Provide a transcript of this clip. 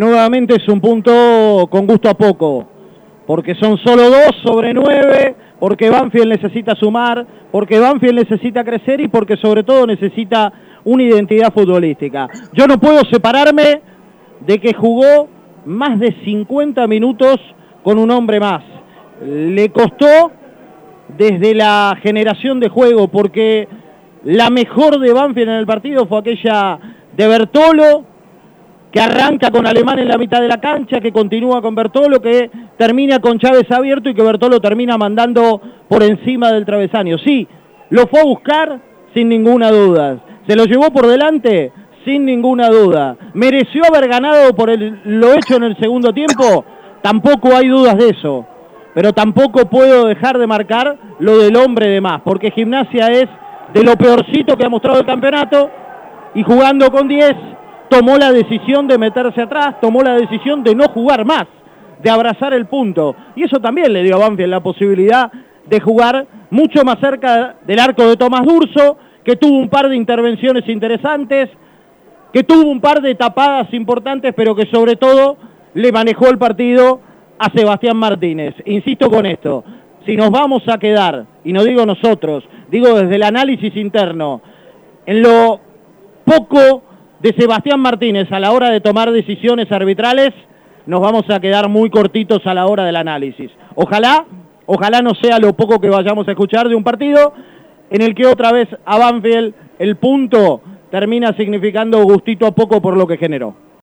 nuevamente es un punto con gusto a poco, porque son solo dos sobre nueve, porque Banfield necesita sumar, porque Banfield necesita crecer y porque sobre todo necesita una identidad futbolística. Yo no puedo separarme de que jugó más de 50 minutos con un hombre más. Le costó desde la generación de juego, porque la mejor de Banfield en el partido fue aquella de Bertolo, que arranca con Alemán en la mitad de la cancha, que continúa con Bertolo, que termina con Chávez abierto y que Bertolo termina mandando por encima del travesaño. Sí, lo fue a buscar sin ninguna duda. ¿Se lo llevó por delante? Sin ninguna duda. ¿Mereció haber ganado por lo hecho en el segundo tiempo? Tampoco hay dudas de eso. Pero tampoco puedo dejar de marcar lo del hombre de más, porque Gimnasia es de lo peorcito que ha mostrado el campeonato y jugando con 10 tomó la decisión de meterse atrás, tomó la decisión de no jugar más, de abrazar el punto. Y eso también le dio a Banfield la posibilidad de jugar mucho más cerca del arco de Tomás Durso, que tuvo un par de intervenciones interesantes, que tuvo un par de tapadas importantes, pero que sobre todo le manejó el partido a Sebastián Martínez. Insisto con esto, si nos vamos a quedar, y no digo nosotros, digo desde el análisis interno, en lo poco de Sebastián Martínez a la hora de tomar decisiones arbitrales, nos vamos a quedar muy cortitos a la hora del análisis. Ojalá, ojalá no sea lo poco que vayamos a escuchar de un partido en el que otra vez a Banfield el punto termina significando gustito a poco por lo que generó.